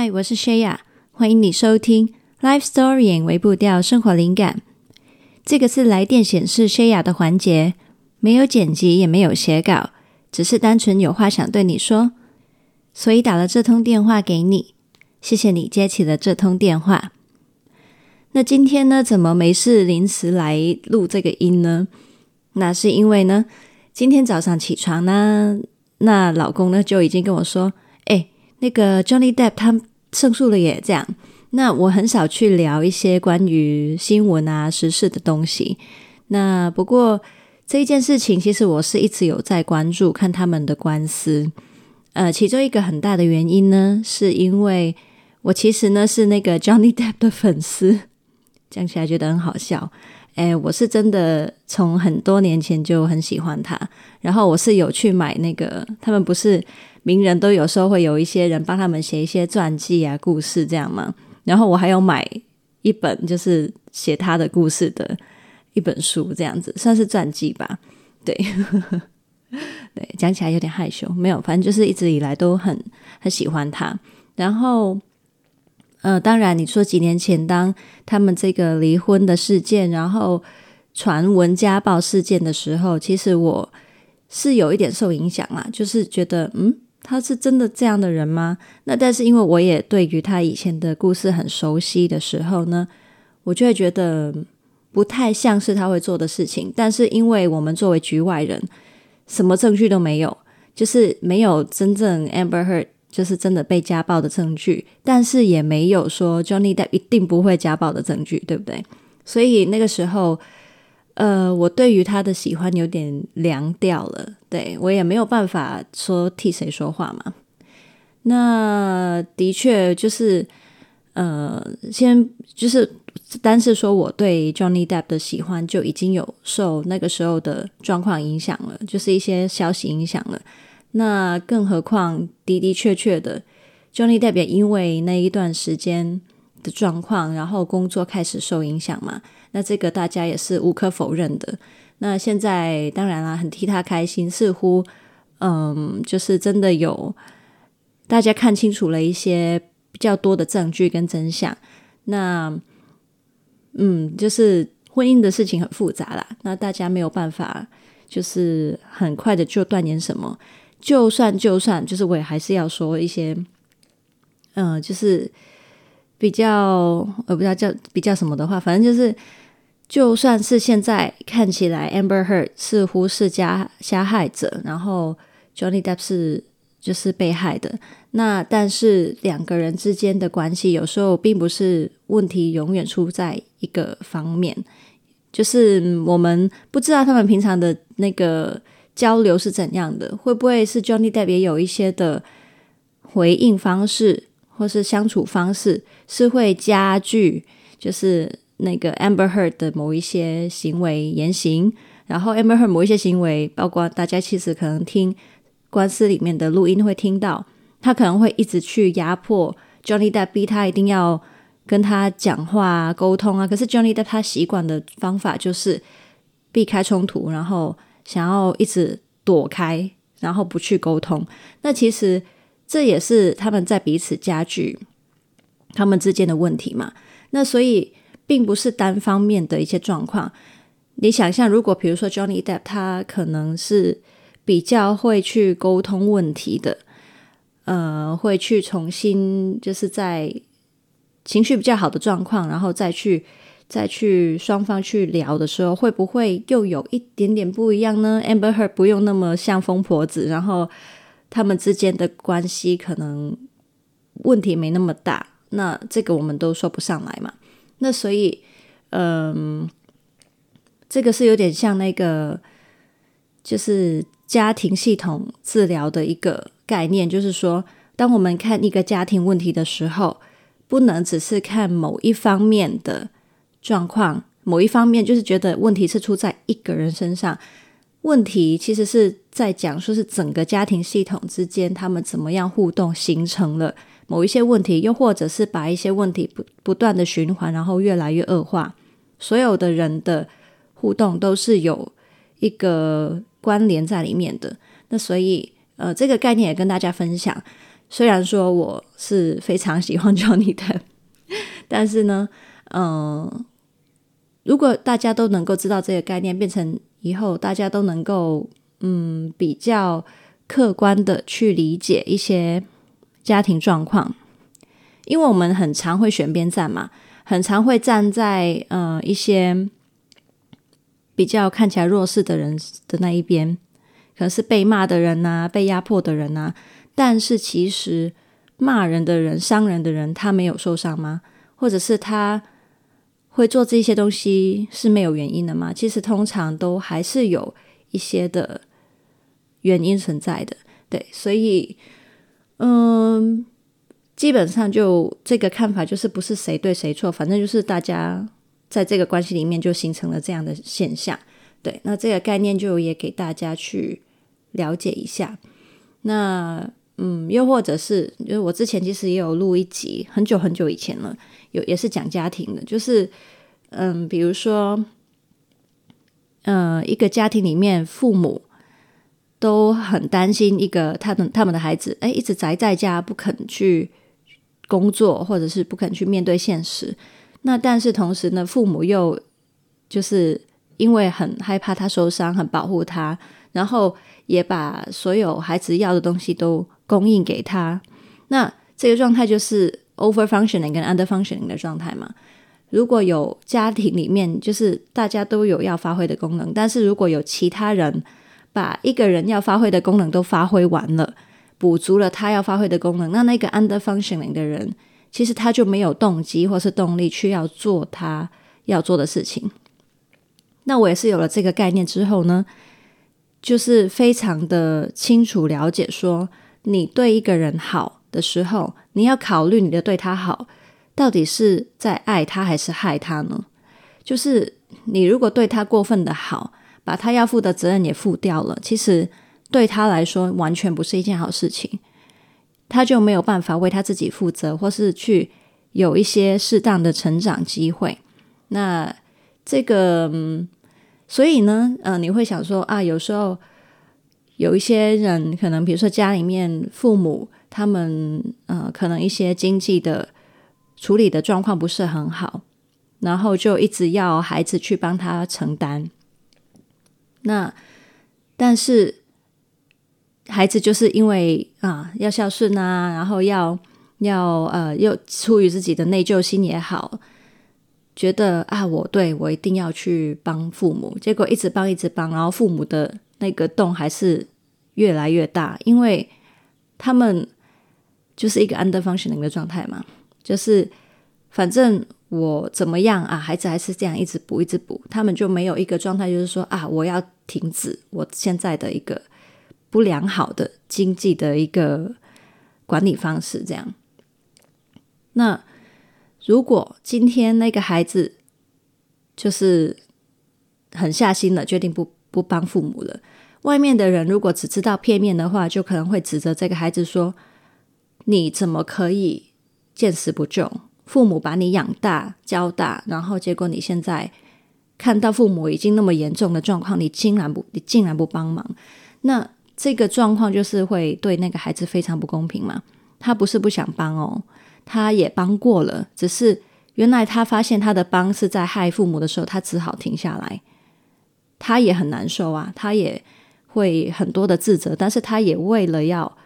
嗨，我是 Shaya，欢迎你收听 Life Story 微步调生活灵感。这个是来电显示 Shaya 的环节，没有剪辑，也没有写稿，只是单纯有话想对你说，所以打了这通电话给你。谢谢你接起了这通电话。那今天呢，怎么没事临时来录这个音呢？那是因为呢，今天早上起床呢，那老公呢就已经跟我说：“哎，那个 Johnny Depp 他胜诉了耶。”这样，那我很少去聊一些关于新闻啊、时事的东西。那不过这一件事情，其实我是一直有在关注看他们的官司。呃，其中一个很大的原因呢，是因为我其实呢是那个 Johnny Depp 的粉丝。讲起来觉得很好笑，哎，我是真的从很多年前就很喜欢他，然后我是有去买那个，他们不是名人都有时候会有一些人帮他们写一些传记啊、故事这样嘛？然后我还有买一本就是写他的故事的一本书，这样子算是传记吧？对，对，讲起来有点害羞，没有，反正就是一直以来都很很喜欢他，然后。呃，当然，你说几年前当他们这个离婚的事件，然后传闻家暴事件的时候，其实我是有一点受影响啊，就是觉得，嗯，他是真的这样的人吗？那但是因为我也对于他以前的故事很熟悉的时候呢，我就会觉得不太像是他会做的事情。但是因为我们作为局外人，什么证据都没有，就是没有真正 Amber Heard。就是真的被家暴的证据，但是也没有说 Johnny Depp 一定不会家暴的证据，对不对？所以那个时候，呃，我对于他的喜欢有点凉掉了，对，我也没有办法说替谁说话嘛。那的确就是，呃，先就是单是说我对 Johnny Depp 的喜欢就已经有受那个时候的状况影响了，就是一些消息影响了。那更何况的的确确的，Johnny Depp 因为那一段时间的状况，然后工作开始受影响嘛。那这个大家也是无可否认的。那现在当然啦，很替他开心，似乎嗯，就是真的有大家看清楚了一些比较多的证据跟真相。那嗯，就是婚姻的事情很复杂啦，那大家没有办法，就是很快的就断言什么。就算就算，就是我也还是要说一些，嗯、就是比较呃，不知道叫比较什么的话，反正就是，就算是现在看起来 Amber Heard 似乎是加加害者，然后 Johnny Depp 是就是被害的，那但是两个人之间的关系有时候并不是问题，永远出在一个方面，就是我们不知道他们平常的那个。交流是怎样的？会不会是 Johnny Depp 也有一些的回应方式，或是相处方式是会加剧，就是那个 Amber Heard 的某一些行为言行，然后 Amber Heard 某一些行为，包括大家其实可能听官司里面的录音会听到，他可能会一直去压迫 Johnny Depp，逼他一定要跟他讲话沟通啊。可是 Johnny Depp 他习惯的方法就是避开冲突，然后。想要一直躲开，然后不去沟通，那其实这也是他们在彼此加剧他们之间的问题嘛。那所以并不是单方面的一些状况。你想象，如果比如说 Johnny Depp 他可能是比较会去沟通问题的，呃，会去重新就是在情绪比较好的状况，然后再去。再去双方去聊的时候，会不会又有一点点不一样呢？Amber Heard 不用那么像疯婆子，然后他们之间的关系可能问题没那么大。那这个我们都说不上来嘛。那所以，嗯，这个是有点像那个，就是家庭系统治疗的一个概念，就是说，当我们看一个家庭问题的时候，不能只是看某一方面的。状况某一方面就是觉得问题是出在一个人身上，问题其实是在讲说是整个家庭系统之间他们怎么样互动形成了某一些问题，又或者是把一些问题不不断的循环，然后越来越恶化。所有的人的互动都是有一个关联在里面的。那所以呃，这个概念也跟大家分享，虽然说我是非常喜欢 Johnny Depp，但是呢，嗯、如果大家都能够知道这个概念，变成以后大家都能够嗯比较客观的去理解一些家庭状况，因为我们很常会选边站嘛，很常会站在呃一些比较看起来弱势的人的那一边。可能是被骂的人呐、被压迫的人呐、但是其实骂人的人、伤人的人，他没有受伤吗？或者是他会做这些东西是没有原因的吗？其实通常都还是有一些的原因存在的。对，所以嗯，基本上就这个看法就是不是谁对谁错，反正就是大家在这个关系里面就形成了这样的现象。对，那这个概念就也给大家去。了解一下，那嗯，又或者是，就是我之前其实也有录一集，很久很久以前了，有也是讲家庭的，就是嗯，比如说，嗯，一个家庭里面父母都很担心一个他的他们的孩子，哎，一直宅在家不肯去工作，或者是不肯去面对现实。那但是同时呢，父母又就是因为很害怕他受伤，很保护他，然后。也把所有孩子要的东西都供应给他，那这个状态就是 over functioning 跟 under functioning 的状态嘛。如果有家庭里面就是大家都有要发挥的功能，但是如果有其他人把一个人要发挥的功能都发挥完了，补足了他要发挥的功能，那那个 under functioning 的人其实他就没有动机或是动力去要做他要做的事情。那我也是有了这个概念之后呢，就是非常的清楚了解，说你对一个人好的时候，你要考虑你的对他好，到底是在爱他还是害他呢？就是你如果对他过分的好，把他要负的责任也负掉了，其实对他来说完全不是一件好事情，他就没有办法为他自己负责，或是去有一些适当的成长机会。那这个嗯。所以呢，呃，你会想说啊，有时候有一些人可能，比如说家里面父母他们，呃，可能一些经济的处理的状况不是很好，然后就一直要孩子去帮他承担。那但是孩子就是因为啊要孝顺啊，然后要要呃又出于自己的内疚心也好。觉得啊，我对我一定要去帮父母，结果一直帮一直帮，然后父母的那个洞还是越来越大，因为他们就是一个 under functioning 的状态嘛，就是反正我怎么样啊，孩子还是这样一直补一直补，他们就没有一个状态，就是说啊，我要停止我现在的一个不良好的经济的一个管理方式，这样，那。如果今天那个孩子就是狠下心了，决定不不帮父母了，外面的人如果只知道片面的话，就可能会指责这个孩子说：“你怎么可以见死不救？父母把你养大教大，然后结果你现在看到父母已经那么严重的状况，你竟然不你竟然不帮忙？那这个状况就是会对那个孩子非常不公平嘛？他不是不想帮哦。”他也帮过了，只是原来他发现他的帮是在害父母的时候，他只好停下来。他也很难受啊，他也会很多的自责，但是他也为了要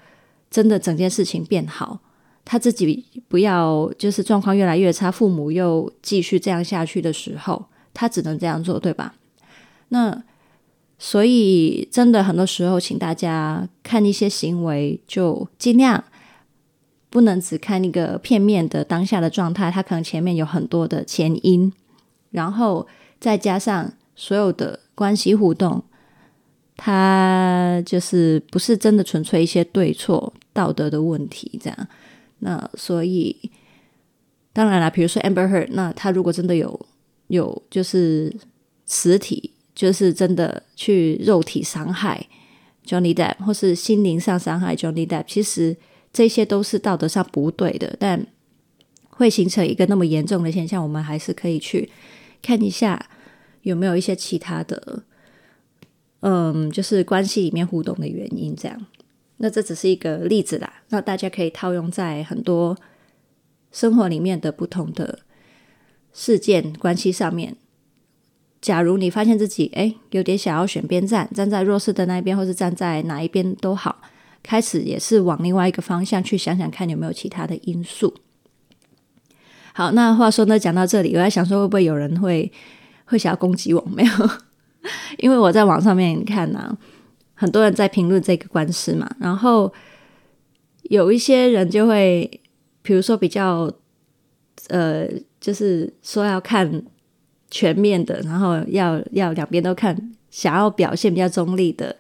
真的整件事情变好，他自己不要就是状况越来越差，父母又继续这样下去的时候，他只能这样做，对吧？那所以真的很多时候，请大家看一些行为，就尽量。不能只看一个片面的当下的状态，他可能前面有很多的前因，然后再加上所有的关系互动，他就是不是真的纯粹一些对错道德的问题这样。那所以当然了，比如说 Amber Heard，那他如果真的有有就是实体，就是真的去肉体伤害 Johnny Depp，或是心灵上伤害 Johnny Depp，其实。这些都是道德上不对的，但会形成一个那么严重的现象，我们还是可以去看一下有没有一些其他的，嗯，就是关系里面互动的原因这样。那这只是一个例子啦，那大家可以套用在很多生活里面的不同的事件关系上面。假如你发现自己诶有点想要选边站，站在弱势的那一边，或是站在哪一边都好，开始也是往另外一个方向去想想看有没有其他的因素。好，那话说呢，讲到这里，我在想说会不会有人会会想要攻击我？没有，因为我在网上面看呢、很多人在评论这个官司嘛，然后有一些人就会，比如说比较呃，就是说要看。全面的，然后要要两边都看，想要表现比较中立的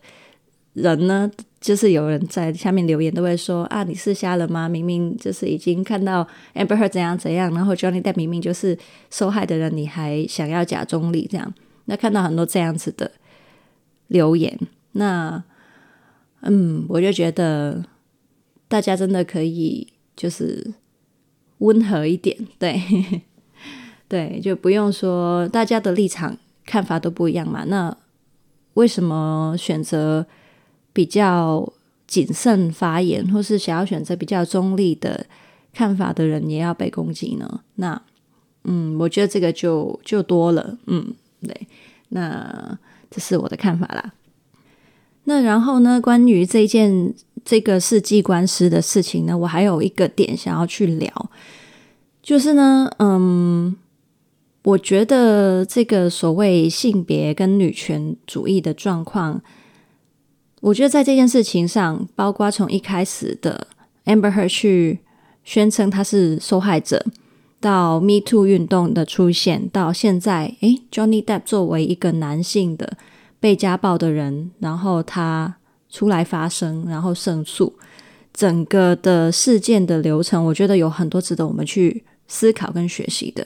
人呢，就是有人在下面留言都会说啊，你是瞎了吗？明明就是已经看到 Amber her 怎样怎样，然后 Johnny Depp 明明就是受害的人，你还想要假中立这样？那看到很多这样子的留言，那嗯，我就觉得大家真的可以就是温和一点，对。对，就不用说大家的立场看法都不一样嘛。那为什么选择比较谨慎发言，或是想要选择比较中立的看法的人，也要被攻击呢？那嗯，我觉得这个就就多了。嗯，对，那这是我的看法啦。那然后呢，关于这件这个世纪官司的事情呢，我还有一个点想要去聊，就是呢，嗯。我觉得这个所谓性别跟女权主义的状况，我觉得在这件事情上，包括从一开始的 Amber Heard 去宣称她是受害者，到 Me Too 运动的出现，到现在，诶，Johnny Depp 作为一个男性的被家暴的人，然后他出来发声，然后胜诉，整个的事件的流程，我觉得有很多值得我们去思考跟学习的。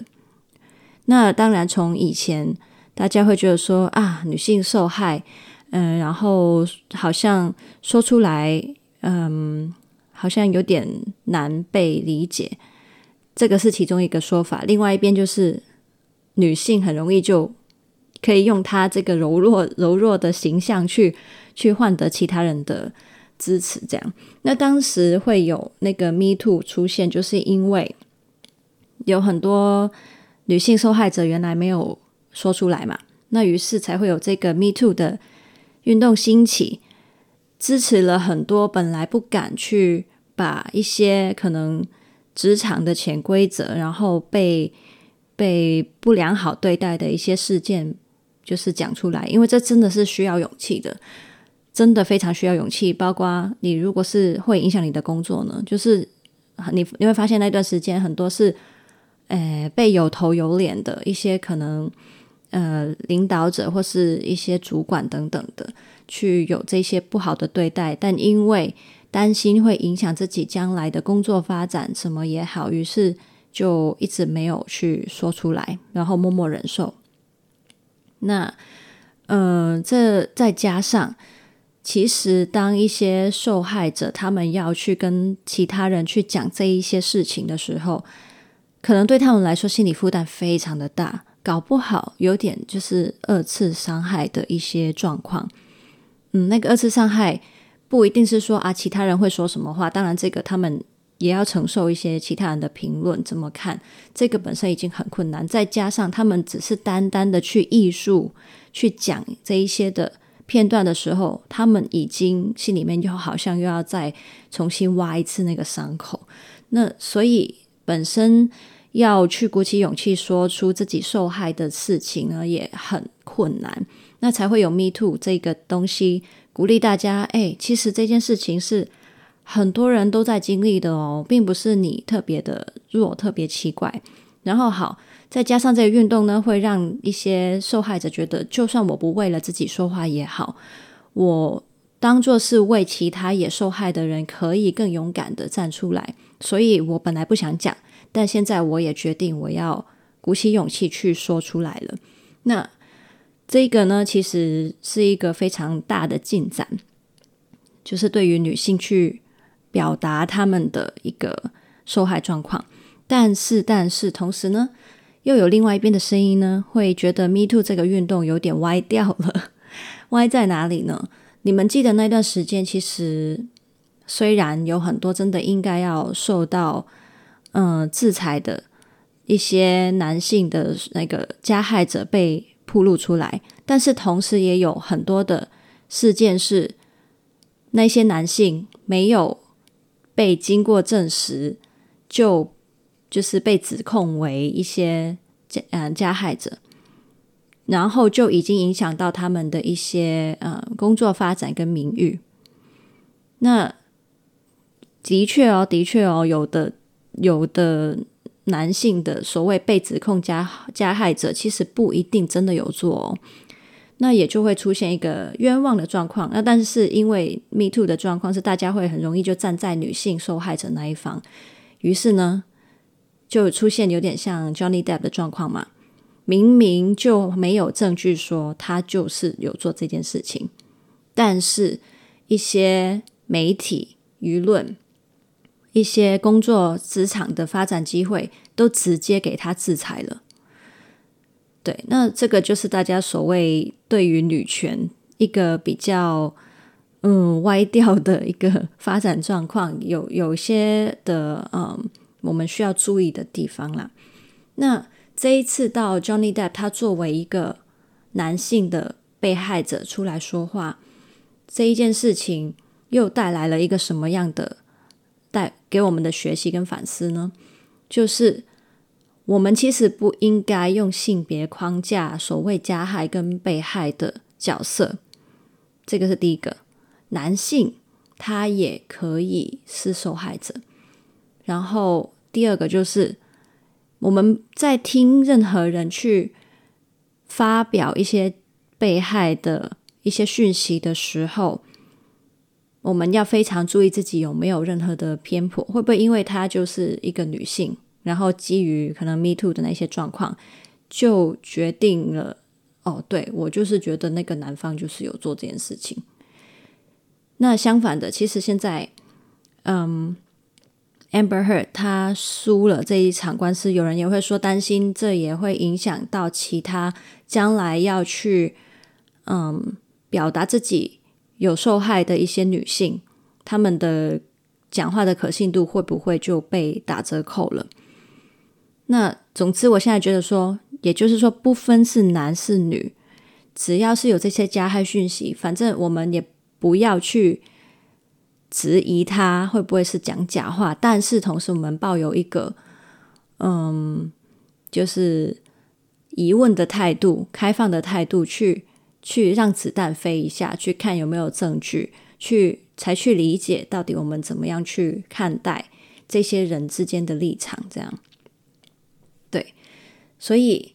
那当然，从以前大家会觉得说啊，女性受害，嗯，然后好像说出来，嗯，好像有点难被理解，这个是其中一个说法。另外一边就是女性很容易就可以用他这个柔弱柔弱的形象去去换得其他人的支持，这样。那当时会有那个 Me Too 出现，就是因为有很多。女性受害者原来没有说出来嘛，那于是才会有这个 Me Too 的运动兴起，支持了很多本来不敢去把一些可能职场的潜规则，然后被被不良好对待的一些事件，就是讲出来，因为这真的是需要勇气的，真的非常需要勇气。包括你如果是会影响你的工作呢，就是你你会发现那段时间很多是。呃，被有头有脸的一些可能，呃，领导者或是一些主管等等的，去有这些不好的对待，但因为担心会影响自己将来的工作发展，什么也好，于是就一直没有去说出来，然后默默忍受。那，呃，这再加上，其实当一些受害者他们要去跟其他人去讲这一些事情的时候，可能对他们来说，心理负担非常的大，搞不好有点就是二次伤害的一些状况。嗯，那个二次伤害不一定是说啊，其他人会说什么话，当然这个他们也要承受一些其他人的评论，怎么看？这个本身已经很困难，再加上他们只是单单的去艺术去讲这一些的片段的时候，他们已经心里面就好像又要再重新挖一次那个伤口。那所以本身。要去鼓起勇气说出自己受害的事情呢，也很困难。那才会有 Me Too 这个东西，鼓励大家。哎，其实这件事情是很多人都在经历的哦，并不是你特别的弱，特别奇怪。然后好，再加上这个运动呢，会让一些受害者觉得，就算我不为了自己说话也好，我当做是为其他也受害的人，可以更勇敢的站出来。所以我本来不想讲。但现在我也决定，我要鼓起勇气去说出来了。那这个呢，其实是一个非常大的进展，就是对于女性去表达他们的一个受害状况。但是，但是同时呢，又有另外一边的声音呢，会觉得 Me Too 这个运动有点歪掉了。歪在哪里呢？你们记得那段时间，其实虽然有很多真的应该要受到嗯、制裁的一些男性的那个加害者被曝露出来，但是同时也有很多的事件是那些男性没有被经过证实就就是被指控为一些加嗯加害者，然后就已经影响到他们的一些呃工作发展跟名誉。那的确哦，的确哦，有的有的男性的所谓被指控加加害者，其实不一定真的有做哦。那也就会出现一个冤枉的状况。那但是因为 Me Too 的状况是大家会很容易就站在女性受害者那一方，于是呢，就出现有点像 Johnny Depp 的状况嘛，明明就没有证据说他就是有做这件事情，但是一些媒体、舆论、一些工作职场的发展机会，都直接给他制裁了。对，那这个就是大家所谓对于女权一个比较嗯歪掉的一个 发展状况，有有些的嗯。我们需要注意的地方啦。那这一次到 Johnny Depp，他作为一个男性的被害者出来说话，这一件事情又带来了一个什么样的带给我们的学习跟反思呢？就是我们其实不应该用性别框架所谓加害跟被害的角色，这个是第一个。男性他也可以是受害者。然后第二个就是我们在听任何人去发表一些被害的一些讯息的时候，我们要非常注意自己有没有任何的偏颇，会不会因为她就是一个女性，然后基于可能 Me Too 的那些状况，就决定了哦，对，我就是觉得那个男方就是有做这件事情。那相反的，其实现在，嗯。Amber Heard 他输了这一场官司，有人也会说担心这也会影响到其他将来要去嗯表达自己有受害的一些女性，他们的讲话的可信度会不会就被打折扣了？那总之，我现在觉得说，也就是说，不分是男是女，只要是有这些加害讯息，反正我们也不要去。质疑他会不会是讲假话，但是同时我们抱有一个，嗯，就是疑问的态度、开放的态度去，去让子弹飞一下，去看有没有证据，去才去理解到底我们怎么样去看待这些人之间的立场，这样。所以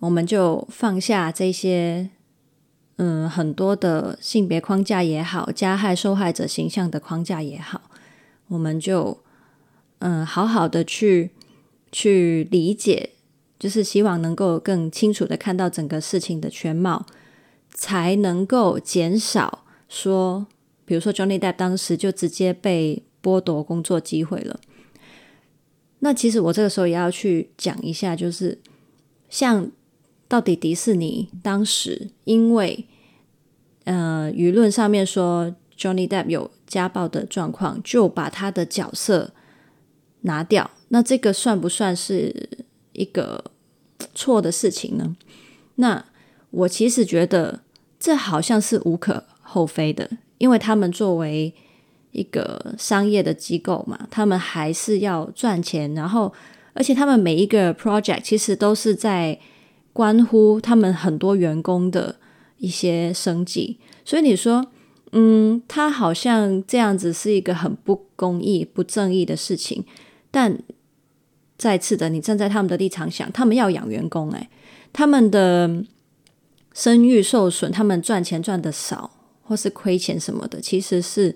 我们就放下这些。嗯，很多的性别框架也好，加害受害者形象的框架也好，我们就嗯好好的去去理解，就是希望能够更清楚的看到整个事情的全貌，才能够减少说，比如说 Johnny Depp 当时就直接被剥夺工作机会了。那其实我这个时候也要去讲一下，就是像。到底迪士尼当时因为呃舆论上面说 Johnny Depp 有家暴的状况，就把他的角色拿掉，那这个算不算是一个错的事情呢？那我其实觉得这好像是无可厚非的，因为他们作为一个商业的机构嘛，他们还是要赚钱，然后而且他们每一个 project 其实都是在。关乎他们很多员工的一些生计，所以你说，嗯，他好像这样子是一个很不公义、不正义的事情。但再次的，你站在他们的立场想，他们要养员工，诶，他们的声誉受损，他们赚钱赚得少，或是亏钱什么的，其实是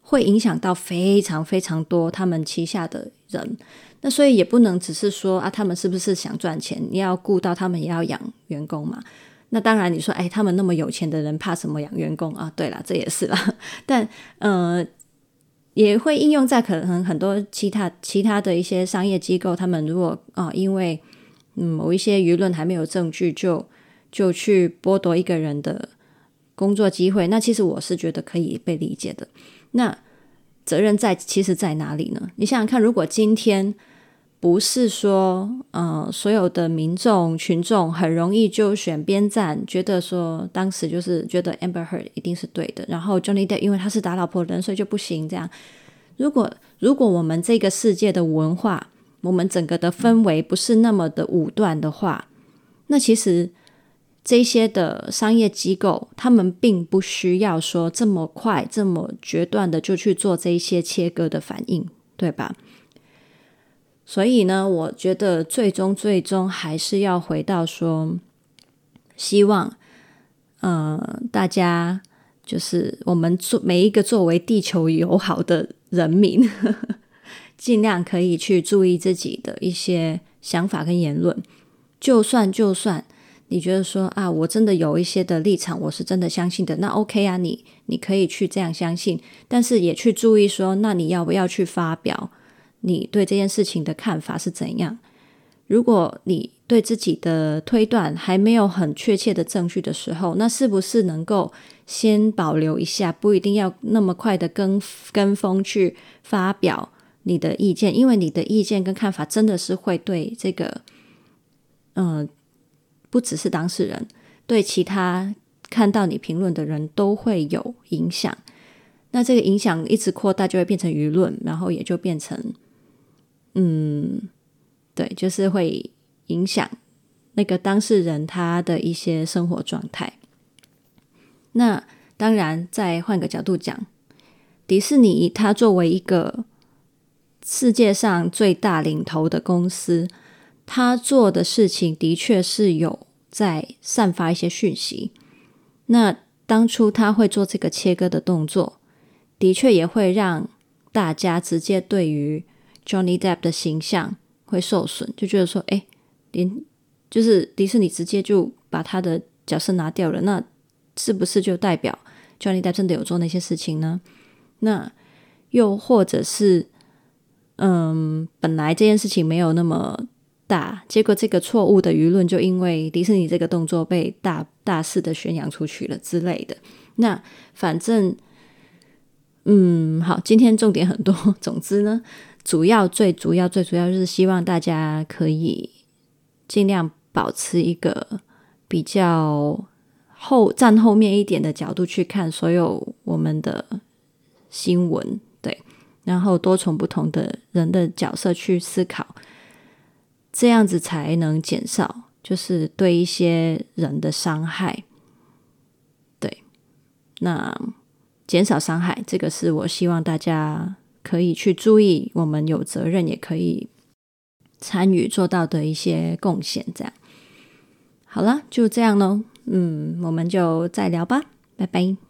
会影响到非常非常多他们旗下的人。那所以也不能只是说啊，他们是不是想赚钱？你要顾到他们也要养员工嘛。那当然，你说哎，他们那么有钱的人，怕什么养员工啊？对了，这也是啦。但呃，也会应用在可能很多其他其他的一些商业机构，他们如果啊，因为嗯某一些舆论还没有证据，就就去剥夺一个人的工作机会，那其实我是觉得可以被理解的。那责任在其实在哪里呢？你想想看，如果今天不是说，呃，所有的民众群众很容易就选边站，觉得说当时就是觉得 Amber Heard 一定是对的，然后 Johnny Depp 因为他是打老婆的人，所以就不行。这样，如果如果我们这个世界的文化，我们整个的氛围不是那么的武断的话，那其实这些的商业机构，他们并不需要说这么快、这么决断的就去做这一些切割的反应，对吧？所以呢，我觉得最终最终还是要回到说，希望，呃，大家就是我们做每一个作为地球友好的人民，尽量可以去注意自己的一些想法跟言论。就算就算你觉得说啊，我真的有一些的立场，我是真的相信的，那 OK 啊，你你可以去这样相信，但是也去注意说，那你要不要去发表？你对这件事情的看法是怎样？如果你对自己的推断还没有很确切的证据的时候，那是不是能够先保留一下，不一定要那么快的跟跟风去发表你的意见？因为你的意见跟看法真的是会对这个，嗯、不只是当事人，对其他看到你评论的人都会有影响。那这个影响一直扩大，就会变成舆论，然后也就变成。嗯，对，就是会影响那个当事人他的一些生活状态。那当然，再换个角度讲，迪士尼它作为一个世界上最大领头的公司，它做的事情的确是有在散发一些讯息。那当初他会做这个切割的动作，的确也会让大家直接对于。Johnny Depp 的形象会受损，就觉得说，哎，连就是迪士尼直接就把他的角色拿掉了，那是不是就代表 Johnny Depp 真的有做那些事情呢？那又或者是，嗯，本来这件事情没有那么大，结果这个错误的舆论就因为迪士尼这个动作被大大肆的宣扬出去了之类的。那反正，嗯，好，今天重点很多，总之呢。主要、最主要、最主要就是希望大家可以尽量保持一个比较后站后面一点的角度去看所有我们的新闻，对，然后多从不同的人的角色去思考，这样子才能减少就是对一些人的伤害。对，那减少伤害，这个是我希望大家。可以去注意，我们有责任也可以参与做到的一些贡献。这样好了，就这样喽。嗯，我们就再聊吧，拜拜。